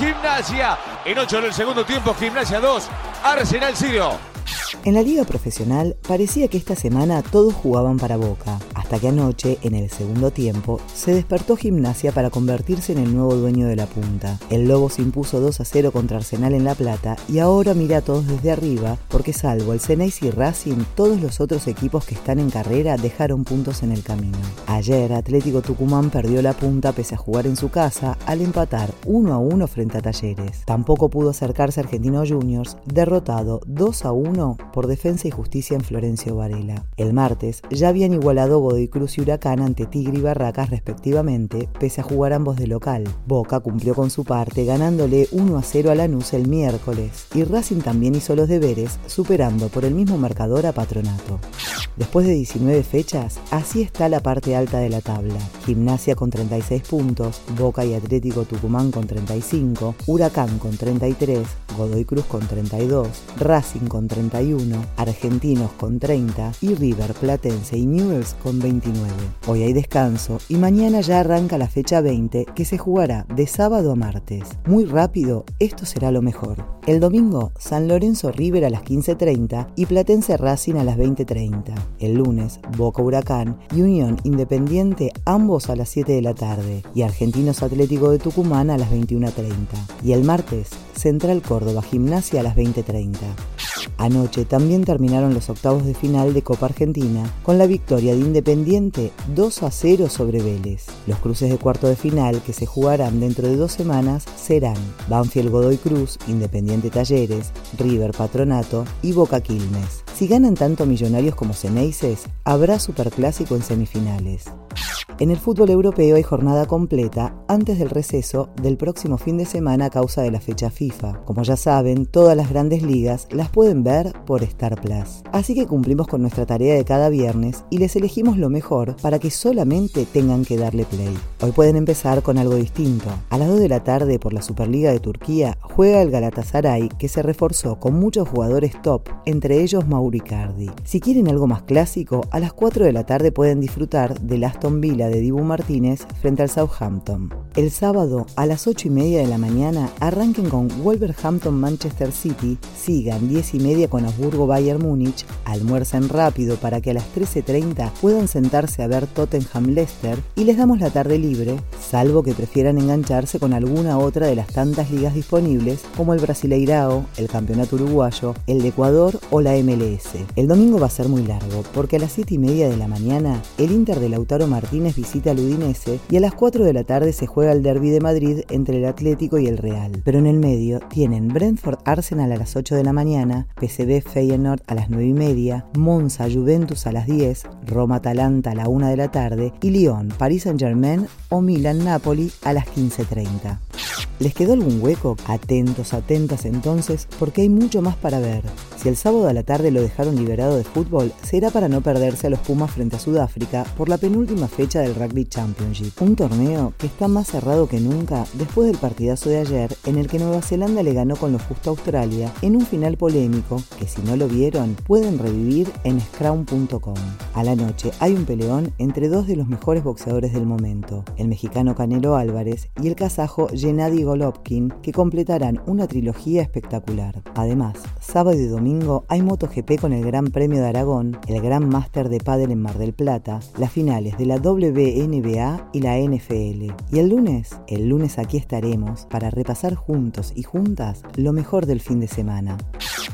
Gimnasia. En 8 del segundo tiempo, Gimnasia 2, Arsenal 0. En la liga profesional parecía que esta semana todos jugaban para Boca, hasta que anoche, en el segundo tiempo, se despertó Gimnasia para convertirse en el nuevo dueño de la punta. El Lobo se impuso 2 a 0 contra Arsenal en La Plata y ahora mira a todos desde arriba porque salvo el Ceneice y Racing, todos los otros equipos que están en carrera dejaron puntos en el camino. Ayer Atlético Tucumán perdió la punta pese a jugar en su casa al empatar 1 a 1 frente a Talleres. Tampoco pudo acercarse Argentino Juniors, derrotado 2 a 1 por Defensa y Justicia en Florencio Varela. El martes ya habían igualado Cruz y Huracán ante Tigre y Barracas respectivamente, pese a jugar ambos de local. Boca cumplió con su parte ganándole 1 a 0 a Lanús el miércoles y Racing también hizo los deberes superando por el mismo marcador a Patronato. Después de 19 fechas, así está la parte alta de la tabla. Gimnasia con 36 puntos, Boca y Atlético Tucumán con 35, Huracán con 33, Godoy Cruz con 32, Racing con 31, Argentinos con 30 y River, Platense y Newells con 29. Hoy hay descanso y mañana ya arranca la fecha 20 que se jugará de sábado a martes. Muy rápido, esto será lo mejor. El domingo, San Lorenzo River a las 15.30 y Platense Racing a las 20.30. El lunes, Boca Huracán y Unión Independiente ambos a las 7 de la tarde y Argentinos Atlético de Tucumán a las 21.30. Y el martes, Central Córdoba Gimnasia a las 20.30. Anoche también terminaron los octavos de final de Copa Argentina con la victoria de Independiente 2 a 0 sobre Vélez. Los cruces de cuarto de final que se jugarán dentro de dos semanas serán Banfield Godoy Cruz, Independiente Talleres, River Patronato y Boca Quilmes. Si ganan tanto Millonarios como Ceneices, habrá Superclásico en semifinales. En el fútbol europeo hay jornada completa antes del receso del próximo fin de semana a causa de la fecha FIFA. Como ya saben, todas las grandes ligas las pueden ver por Star Plus. Así que cumplimos con nuestra tarea de cada viernes y les elegimos lo mejor para que solamente tengan que darle play. Hoy pueden empezar con algo distinto. A las 2 de la tarde por la Superliga de Turquía juega el Galatasaray que se reforzó con muchos jugadores top, entre ellos Mauricardi. Si quieren algo más clásico, a las 4 de la tarde pueden disfrutar del Aston Villa de Dibu Martínez frente al Southampton. El sábado a las 8 y media de la mañana arranquen con Wolverhampton Manchester City, sigan 10 y media con Osburgo Bayern Múnich, almuercen rápido para que a las 13.30 puedan sentarse a ver Tottenham Leicester y les damos la tarde libre, salvo que prefieran engancharse con alguna otra de las tantas ligas disponibles como el Brasileirao, el Campeonato Uruguayo, el de Ecuador o la MLS. El domingo va a ser muy largo porque a las 7 y media de la mañana el Inter de Lautaro Martínez visita al Udinese y a las 4 de la tarde se juega el derby de Madrid entre el Atlético y el Real. Pero en el medio tienen Brentford Arsenal a las 8 de la mañana, PSV Feyenoord a las 9 y media, Monza Juventus a las 10, Roma Atalanta a la 1 de la tarde y Lyon Paris Saint Germain o Milan Napoli a las 15.30. ¿Les quedó algún hueco? Atentos, atentas entonces, porque hay mucho más para ver. Si el sábado a la tarde lo dejaron liberado de fútbol, será para no perderse a los Pumas frente a Sudáfrica por la penúltima fecha del Rugby Championship, un torneo que está más cerrado que nunca después del partidazo de ayer en el que Nueva Zelanda le ganó con lo justo a Australia en un final polémico que si no lo vieron pueden revivir en scrum.com. A la noche hay un peleón entre dos de los mejores boxeadores del momento, el mexicano Canelo Álvarez y el kazajo Gennady Golovkin, que completarán una trilogía espectacular. Además, sábado y domingo hay MotoGP con el Gran Premio de Aragón, el Gran Máster de Pádel en Mar del Plata, las finales de la WNBA y la NFL. Y el lunes, el lunes aquí estaremos para repasar juntos y juntas lo mejor del fin de semana.